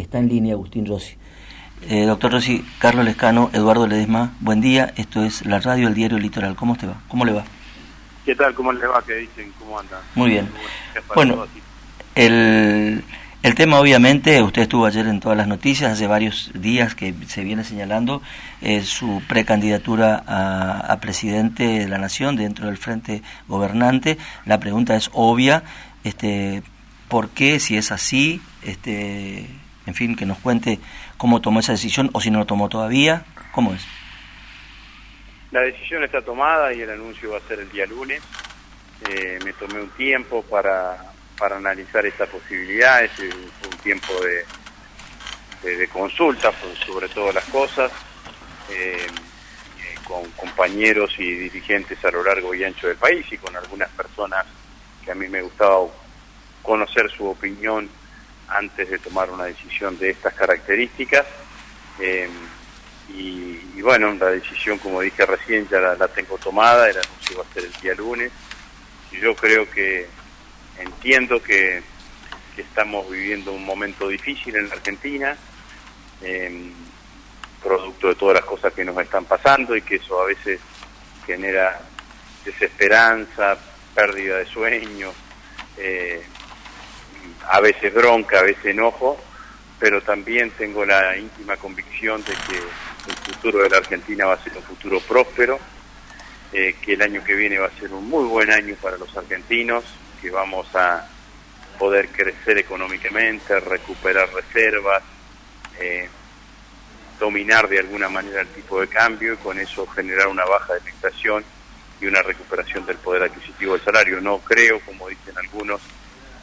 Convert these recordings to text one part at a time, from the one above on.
está en línea Agustín Rossi. Eh, doctor Rossi, Carlos Lescano, Eduardo Ledesma, buen día, esto es la radio El Diario Litoral, ¿cómo te va? ¿Cómo le va? ¿Qué tal? ¿Cómo le va? ¿Qué dicen? ¿Cómo anda? Muy bien. Bueno, el, el tema obviamente, usted estuvo ayer en todas las noticias, hace varios días que se viene señalando eh, su precandidatura a, a, presidente de la nación dentro del frente gobernante. La pregunta es obvia, este, ¿por qué? Si es así, este, en fin, que nos cuente cómo tomó esa decisión o si no lo tomó todavía, ¿cómo es? La decisión está tomada y el anuncio va a ser el día lunes. Eh, me tomé un tiempo para para analizar esta posibilidad, es un tiempo de, de, consulta sobre todas las cosas, eh, eh, con compañeros y dirigentes a lo largo y ancho del país y con algunas personas que a mí me gustaba conocer su opinión antes de tomar una decisión de estas características. Eh, y, bueno, la decisión, como dije recién, ya la, tengo tomada, el anuncio va a ser el día lunes. Y yo creo que entiendo que, estamos viviendo un momento difícil en la Argentina, em, producto de todas las cosas que nos están pasando y que eso a veces genera desesperanza, pérdida de sueño, eh, a veces bronca, a veces enojo, pero también tengo la íntima convicción de que el futuro de la Argentina va a ser un futuro próspero, eh, que el año que viene va a ser un muy buen año para los argentinos, que vamos a poder crecer económicamente, recuperar reservas, eh, dominar de alguna manera el tipo de cambio y con eso generar una baja de inflación y una recuperación del poder adquisitivo del salario. No creo, como dicen algunos,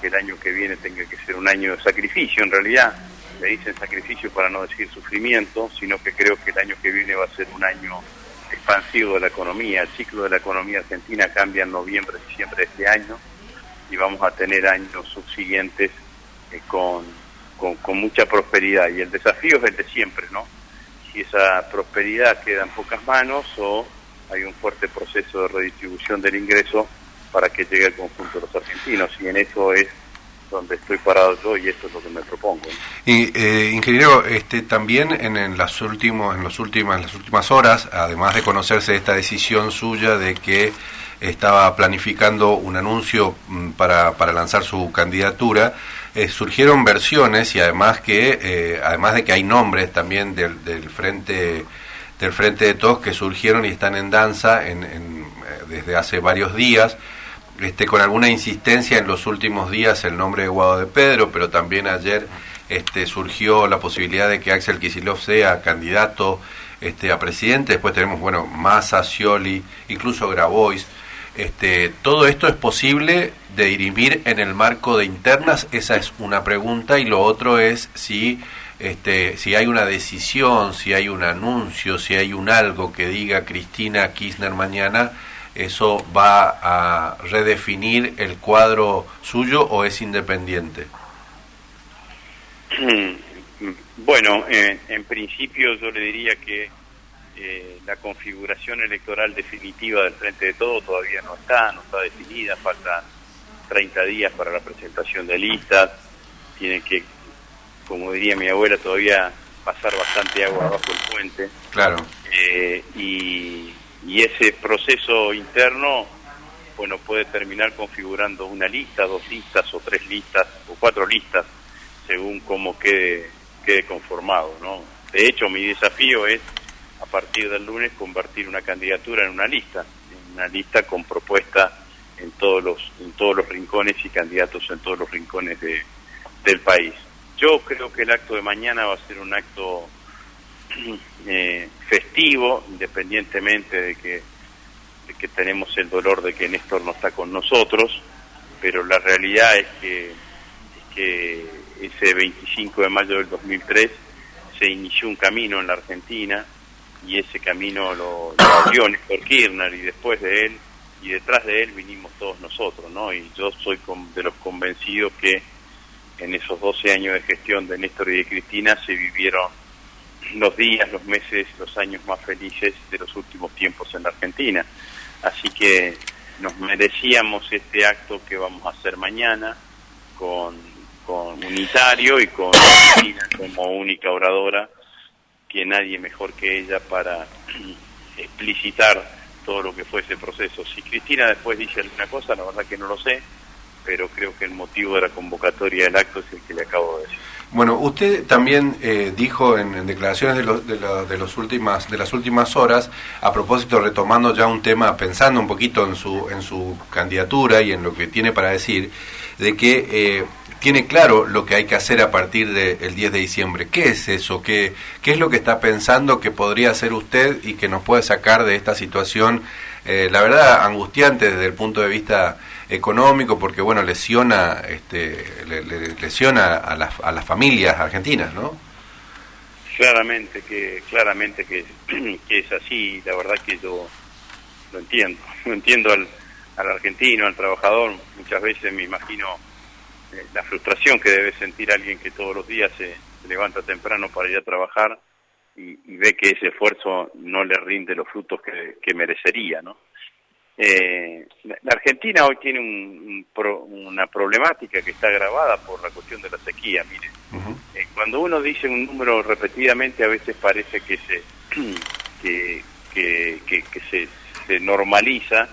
que el año que viene tenga que ser un año de sacrificio. En realidad, le dicen sacrificio para no decir sufrimiento, sino que creo que el año que viene va a ser un año expansivo de la economía. El ciclo de la economía argentina cambia en noviembre, diciembre de este año y vamos a tener años subsiguientes eh, con, con, mucha prosperidad. Y el desafío es el de siempre, ¿no? Si esa prosperidad queda en pocas manos o hay un fuerte proceso de redistribución del ingreso para que llegue al conjunto de los argentinos. Y en eso es donde estoy parado yo y esto es lo que me propongo. Y eh, ingeniero, este también en, en las últimos en los últimas las últimas horas, además de conocerse esta decisión suya de que estaba planificando un anuncio mm, para, para lanzar su candidatura, eh, surgieron versiones y además que eh, además de que hay nombres también del, del frente del frente de todos que surgieron y están en danza en, en, desde hace varios días este, con alguna insistencia en los últimos días el nombre de Guado de Pedro, pero también ayer este, surgió la posibilidad de que Axel Kicillof sea candidato este, a presidente. Después tenemos, bueno, Massa, Scioli, incluso Grabois. Este, ¿Todo esto es posible de dirimir en el marco de internas? Esa es una pregunta. Y lo otro es si, este, si hay una decisión, si hay un anuncio, si hay un algo que diga Cristina Kirchner mañana, ¿eso va a redefinir el cuadro suyo o es independiente? Bueno, eh, en principio yo le diría que eh, la configuración electoral definitiva del Frente de Todo todavía no está, no está definida, faltan 30 días para la presentación de listas, tiene que, como diría mi abuela, todavía pasar bastante agua bajo el puente. Claro. Eh, y, y ese proceso interno, bueno, puede terminar configurando una lista, dos listas o tres listas o cuatro listas, según cómo quede, quede conformado, ¿no? De hecho, mi desafío es a partir del lunes convertir una candidatura en una lista, en una lista con propuesta en todos los en todos los rincones y candidatos en todos los rincones de, del país. Yo creo que el acto de mañana va a ser un acto eh, festivo, independientemente de que, tenemos el dolor de que Néstor no está con nosotros, pero la realidad es que, es que ese 25 de mayo del 2003 se inició un camino en la Argentina y ese camino lo, lo Néstor Kirchner y después de él y detrás de él vinimos todos nosotros, ¿no? Y yo soy de los convencidos que en esos 12 años de gestión de Néstor y de Cristina se vivieron los días, los meses, los años más felices de los últimos tiempos en la Argentina. Así que nos merecíamos este acto que vamos a hacer mañana con, con unitario y con Cristina como única oradora, que nadie mejor que ella para explicitar todo lo que fue ese proceso. Si Cristina después dice alguna cosa, la verdad que no lo sé, pero creo que el motivo de la convocatoria del acto es el que le acabo de decir. Bueno, usted también eh, dijo en, declaraciones de, de, los últimas, de las últimas horas, a propósito, retomando ya un tema, pensando un poquito en su, en su candidatura y en lo que tiene para decir, de que eh, tiene claro lo que hay que hacer a partir del 10 de diciembre. ¿Qué es eso? ¿Qué, ¿Qué es lo que está pensando que podría hacer usted y que nos puede sacar de esta situación, eh, la verdad, angustiante desde el punto de vista económico porque bueno lesiona este lesiona a las, a las familias argentinas no claramente que claramente que, que, es así la verdad que yo lo entiendo lo entiendo al, al argentino al trabajador. Muchas veces me imagino eh, la frustración que debe sentir alguien que todos los días se, levanta temprano para ir a trabajar y, ve que ese esfuerzo no le rinde los frutos que merecería no eh, la Argentina hoy tiene una problemática que está agravada por la cuestión de la sequía. Miren, eh, cuando uno dice un número repetidamente, a veces parece que se que, que, se, se normaliza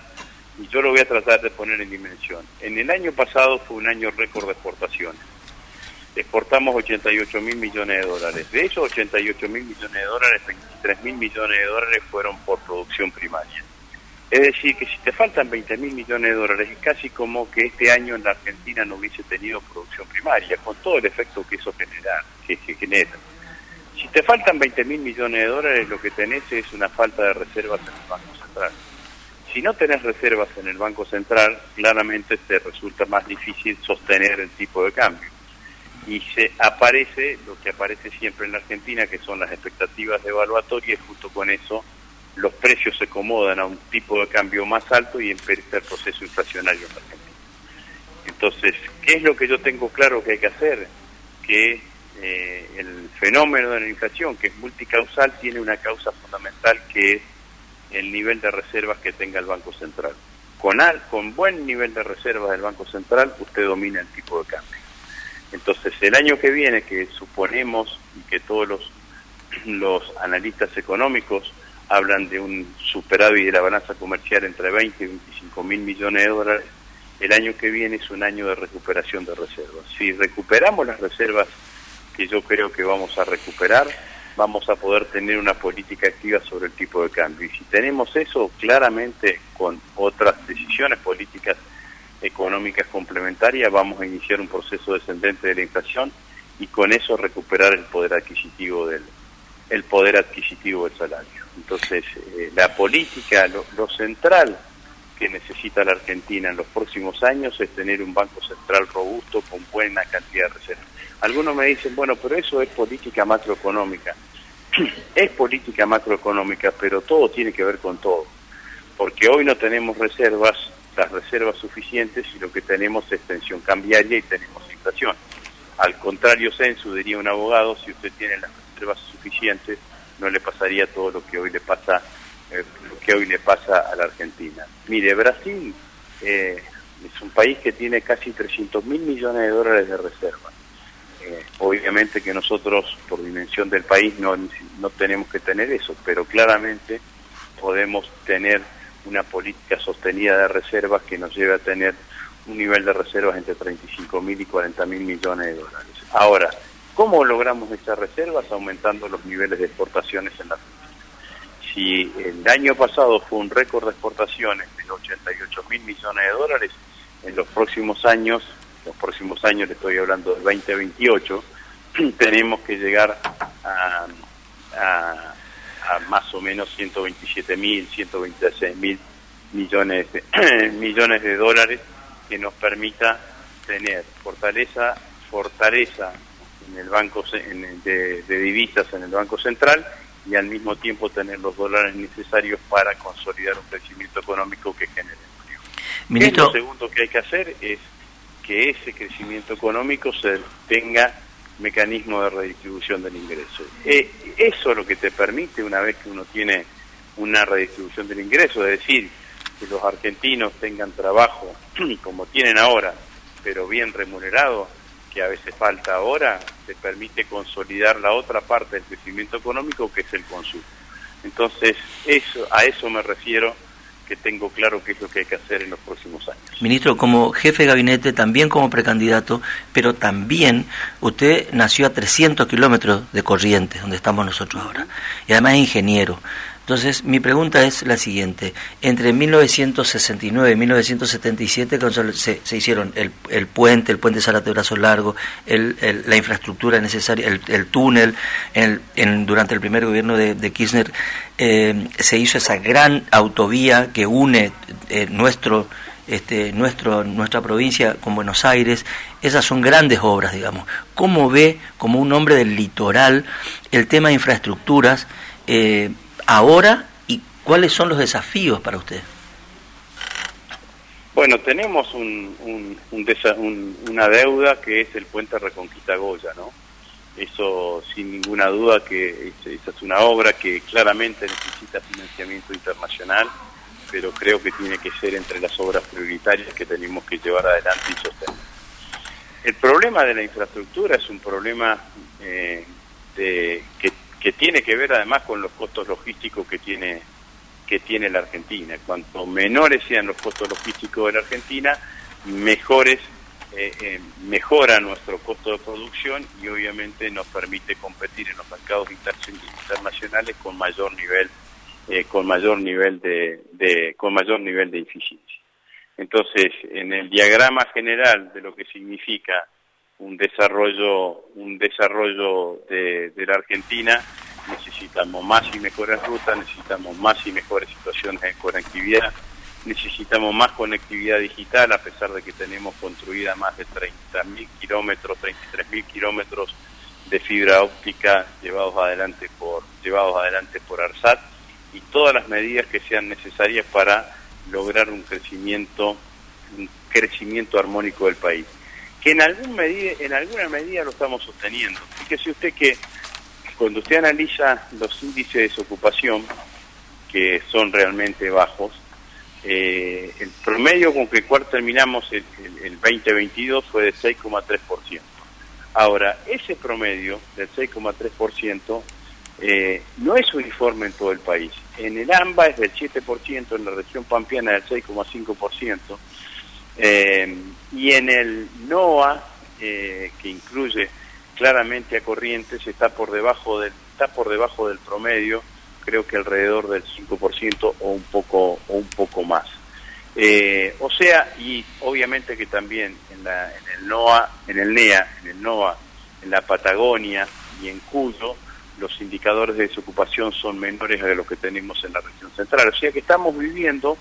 y yo lo voy a tratar de poner en dimensión. En el año pasado fue un año récord de exportaciones. Exportamos 88 mil millones de dólares. De esos 88 mil millones de dólares, 23 mil millones de dólares fueron por producción primaria. Es decir, que si te faltan 20 mil millones de dólares, es casi como que este año en la Argentina no hubiese tenido producción primaria, con todo el efecto que eso genera. Que, genera. Si te faltan 20 mil millones de dólares, lo que tenés es una falta de reservas en el Banco Central. Si no tenés reservas en el Banco Central, claramente te resulta más difícil sostener el tipo de cambio. Y se aparece lo que aparece siempre en la Argentina, que son las expectativas evaluatorias, y junto con eso los precios se acomodan a un tipo de cambio más alto y empieza el proceso inflacionario en Argentina. Entonces, ¿qué es lo que yo tengo claro que hay que hacer? Que eh, el fenómeno de la inflación, que es multicausal, tiene una causa fundamental que es el nivel de reservas que tenga el Banco Central. Con, al, con buen nivel de reservas del Banco Central, usted domina el tipo de cambio. Entonces, el año que viene, que suponemos y que todos los, los analistas económicos hablan de un superávit de la balanza comercial entre 20 y 25 mil millones de dólares. El año que viene es un año de recuperación de reservas. Si recuperamos las reservas que yo creo que vamos a recuperar, vamos a poder tener una política activa sobre el tipo de cambio. Y si tenemos eso, claramente con otras decisiones políticas económicas complementarias, vamos a iniciar un proceso descendente de la inflación y con eso recuperar el poder adquisitivo del, el poder adquisitivo del salario. Entonces, eh, la política, lo, central que necesita la Argentina en los próximos años es tener un banco central robusto con buena cantidad de reservas. Algunos me dicen, bueno, pero eso es política macroeconómica. es política macroeconómica, pero todo tiene que ver con todo. Porque hoy no tenemos reservas, las reservas suficientes, y lo que tenemos es tensión cambiaria y tenemos inflación. Al contrario, Censu, diría un abogado, si usted tiene las reservas suficientes, no le pasaría todo lo que hoy le pasa eh, lo que hoy le pasa a la Argentina. Mire, Brasil eh, es un país que tiene casi 300 mil millones de dólares de reserva. Eh, obviamente que nosotros, por dimensión del país, no, no tenemos que tener eso, pero claramente podemos tener una política sostenida de reservas que nos lleve a tener un nivel de reservas entre 35 mil y 40 mil millones de dólares. Ahora, ¿Cómo logramos esas reservas? Aumentando los niveles de exportaciones en la Argentina. Si el año pasado fue un récord de exportaciones de 88 mil millones de dólares, en los próximos años, los próximos años le estoy hablando del 2028, tenemos que llegar a, más o menos 127 mil, 126 mil millones millones de dólares que nos permita tener fortaleza, fortaleza en el banco de, divisas en el Banco Central y al mismo tiempo tener los dólares necesarios para consolidar un crecimiento económico que genere empleo. Lo segundo que hay que hacer es que ese crecimiento económico se tenga mecanismo de redistribución del ingreso. Eh, eso es lo que te permite una vez que uno tiene una redistribución del ingreso, es decir, que los argentinos tengan trabajo como tienen ahora, pero bien remunerado, que a veces falta ahora, te permite consolidar la otra parte del crecimiento económico que es el consumo. Entonces, eso, a eso me refiero que tengo claro qué es lo que hay que hacer en los próximos años. Ministro, como jefe de gabinete, también como precandidato, pero también usted nació a 300 kilómetros de Corrientes, donde estamos nosotros ahora, y además es ingeniero. Entonces, mi pregunta es la siguiente. Entre 1969 y 1977 se, se hicieron el, el, puente, el puente Zárate Brazo Largo, el, la infraestructura necesaria, el, túnel. En, durante el primer gobierno de, Kirchner eh, se hizo esa gran autovía que une eh, nuestro, este, nuestro, nuestra provincia con Buenos Aires. Esas son grandes obras, digamos. ¿Cómo ve, como un hombre del litoral, el tema de infraestructuras? Eh, ahora y cuáles son los desafíos para usted? Bueno, tenemos un, una deuda que es el puente Reconquista Goya, ¿no? Eso sin ninguna duda que esa es una obra que claramente necesita financiamiento internacional, pero creo que tiene que ser entre las obras prioritarias que tenemos que llevar adelante y sostener. El problema de la infraestructura es un problema eh, que que tiene que ver además con los costos logísticos que tiene que tiene la Argentina. Cuanto menores sean los costos logísticos de la Argentina, mejores eh, eh, mejora nuestro costo de producción y obviamente nos permite competir en los mercados internacionales con mayor nivel eh, con mayor nivel de, de, con mayor nivel de eficiencia. Entonces, en el diagrama general de lo que significa un desarrollo, un desarrollo de, la Argentina, necesitamos más y mejores rutas, necesitamos más y mejores situaciones de conectividad, necesitamos más conectividad digital, a pesar de que tenemos construida más de 30.000 kilómetros, 33.000 kilómetros de fibra óptica llevados adelante por llevados adelante por ARSAT y todas las medidas que sean necesarias para lograr un crecimiento un crecimiento armónico del país en, algún medida, en alguna medida lo estamos sosteniendo. Fíjese usted que cuando usted analiza los índices de desocupación, que son realmente bajos, eh, el promedio con que cual terminamos el, 2022 fue de 6,3%. Ahora, ese promedio del 6,3% eh, no es uniforme en todo el país. En el AMBA es del 7%, en la región pampeana del 6,5%, eh, y en el NOA, eh, que incluye claramente a Corrientes, está por debajo del, está por debajo del promedio, creo que alrededor del 5% o un poco, o un poco más. Eh, o sea, y obviamente que también en, la, en el NOA, en el NEA, en el NOA, en la Patagonia y en Cuyo, los indicadores de desocupación son menores a los que tenemos en la región central. O sea que estamos viviendo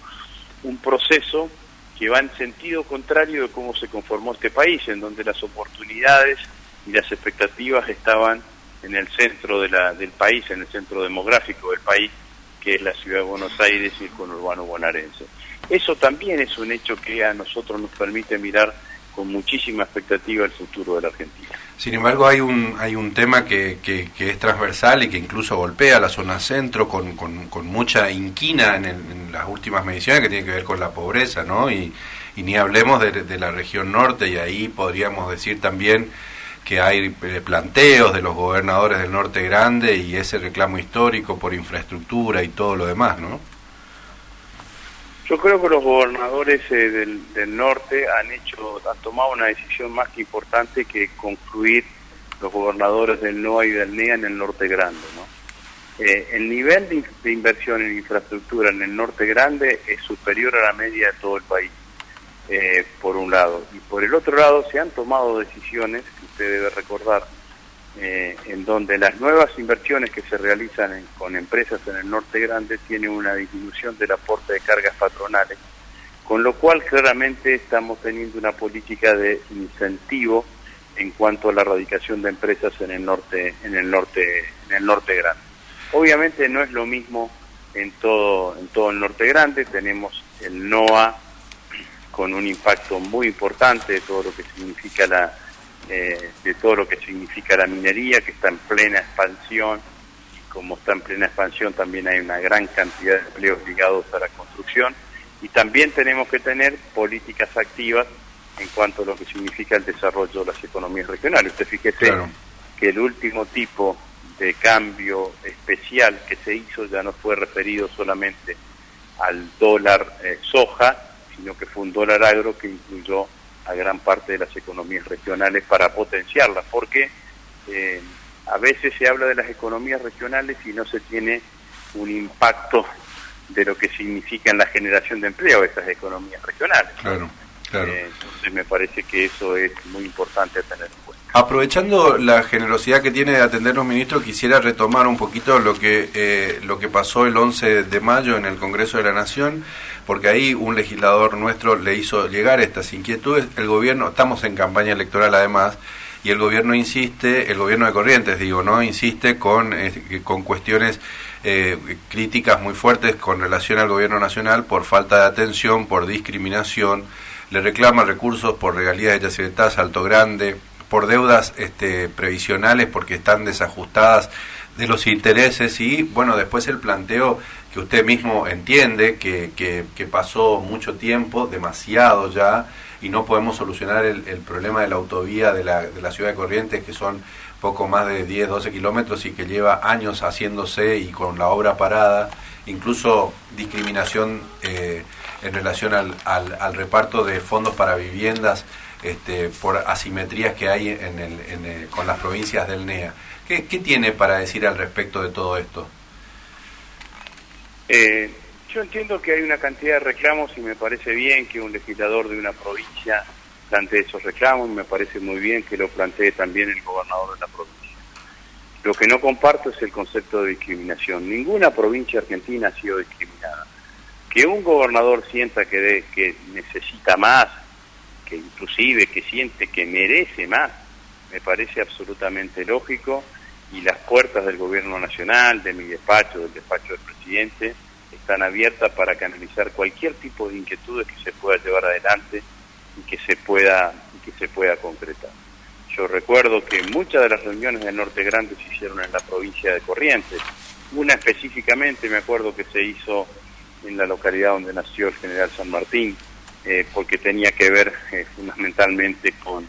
un proceso que va en sentido contrario de cómo se conformó este país, en donde las oportunidades y las expectativas estaban en el centro del país, en el centro demográfico del país, que es la ciudad de Buenos Aires y el conurbano bonaerense. Eso también es un hecho que a nosotros nos permite mirar con muchísima expectativa el futuro de la Argentina. Sin embargo, hay un, hay un tema que, que, es transversal y que incluso golpea la zona centro con, con, mucha inquina en, las últimas mediciones que tiene que ver con la pobreza, ¿no? Y, y ni hablemos de, de, la región norte y ahí podríamos decir también que hay eh, planteos de los gobernadores del norte grande y ese reclamo histórico por infraestructura y todo lo demás, ¿no? Yo creo que los gobernadores eh, del, norte han hecho, han tomado una decisión más que importante que concluir los gobernadores del NOA y del NEA en el norte grande. ¿no? Eh, el nivel de, inversión en infraestructura en el norte grande es superior a la media de todo el país, eh, por un lado. Y por el otro lado se han tomado decisiones, que usted debe recordar, eh, en donde las nuevas inversiones que se realizan con empresas en el norte grande tienen una disminución del aporte de cargas patronales, con lo cual claramente estamos teniendo una política de incentivo en cuanto a la radicación de empresas en el norte, en el norte, en el norte grande. Obviamente no es lo mismo en todo, en todo el norte grande, tenemos el NOA con un impacto muy importante de todo lo que significa la eh, de todo lo que significa la minería, que está en plena expansión, y como está en plena expansión también hay una gran cantidad de empleos ligados a la construcción, y también tenemos que tener políticas activas en cuanto a lo que significa el desarrollo de las economías regionales. Usted fíjese que el último tipo de cambio especial que se hizo ya no fue referido solamente al dólar eh, soja, sino que fue un dólar agro que incluyó a gran parte de las economías regionales para potenciarlas, porque eh, a veces se habla de las economías regionales y no se tiene un impacto de lo que significa en la generación de empleo esas economías regionales. Claro. Eh, entonces me parece que eso es muy importante tener en cuenta. Aprovechando la generosidad que tiene de atendernos, ministro, quisiera retomar un poquito lo que, eh, lo que pasó el 11 de mayo en el Congreso de la Nación, porque ahí un legislador nuestro le hizo llegar estas inquietudes. El gobierno, estamos en campaña electoral además, y el gobierno insiste, el gobierno de Corrientes digo, ¿no? Insiste con, eh, con cuestiones eh, críticas muy fuertes con relación al gobierno nacional por falta de atención, por discriminación, le reclama recursos por regalías de Yacyretá, Alto Grande, por deudas este, previsionales porque están desajustadas de los intereses y bueno, después el planteo que usted mismo entiende que, que, pasó mucho tiempo, demasiado ya, y no podemos solucionar el, problema de la autovía de la, de la ciudad de Corrientes, que son poco más de 10, 12 kilómetros y que lleva años haciéndose y con la obra parada, incluso discriminación eh, en relación al, reparto de fondos para viviendas este, por asimetrías que hay en el, en con las provincias del NEA. ¿Qué, ¿Qué, tiene para decir al respecto de todo esto? Eh, yo entiendo que hay una cantidad de reclamos y me parece bien que un legislador de una provincia plantee esos reclamos me parece muy bien que lo plantee también el gobernador de la provincia. Lo que no comparto es el concepto de discriminación. Ninguna provincia argentina ha sido discriminada. Que un gobernador sienta que, que necesita más, que inclusive que siente que merece más, me parece absolutamente lógico y las puertas del gobierno nacional, de mi despacho, del despacho del presidente, están abiertas para canalizar cualquier tipo de inquietudes que se pueda llevar adelante y que se pueda que se pueda concretar. Yo recuerdo que muchas de las reuniones del Norte Grande se hicieron en la provincia de Corrientes. Una específicamente me acuerdo que se hizo en la localidad donde nació el general San Martín, eh, porque tenía que ver eh, fundamentalmente con,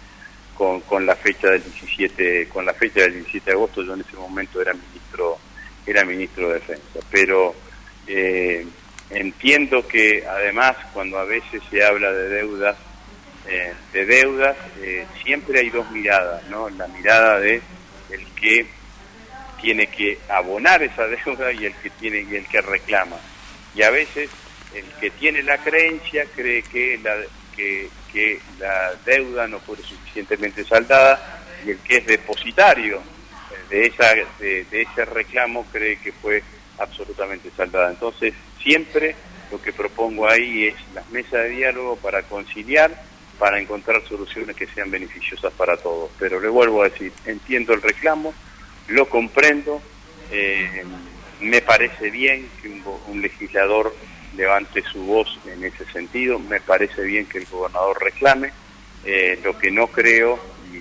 con, la fecha del 17, con la fecha del 17 de agosto. Yo en ese momento era ministro, era ministro de Defensa, pero eh, entiendo que además cuando a veces se habla de deudas, de deudas, siempre hay dos miradas, ¿no? La mirada de el que tiene que abonar esa deuda y el que tiene y el que reclama. Y a veces el que tiene la creencia cree que la que, la deuda no fue suficientemente saldada y el que es depositario de esa de ese reclamo cree que fue absolutamente saldada. Entonces, siempre lo que propongo ahí es las mesas de diálogo para conciliar, para encontrar soluciones que sean beneficiosas para todos. Pero le vuelvo a decir, entiendo el reclamo, lo comprendo, eh, me parece bien que un, legislador levante su voz en ese sentido, me parece bien que el gobernador reclame, eh, lo que no creo, y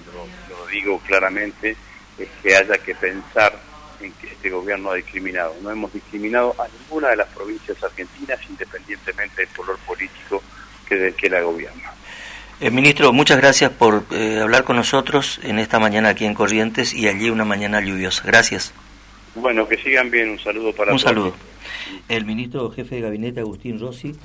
lo digo claramente, es que haya que pensar en que este gobierno ha discriminado. No hemos discriminado a ninguna de las provincias argentinas, independientemente del color político que del que la gobierna. Eh, ministro, muchas gracias por eh, hablar con nosotros en esta mañana aquí en Corrientes y allí una mañana lluviosa. Gracias. Bueno, que sigan bien. Un saludo para todos. Un saludo. El ministro jefe de gabinete, Agustín Rossi.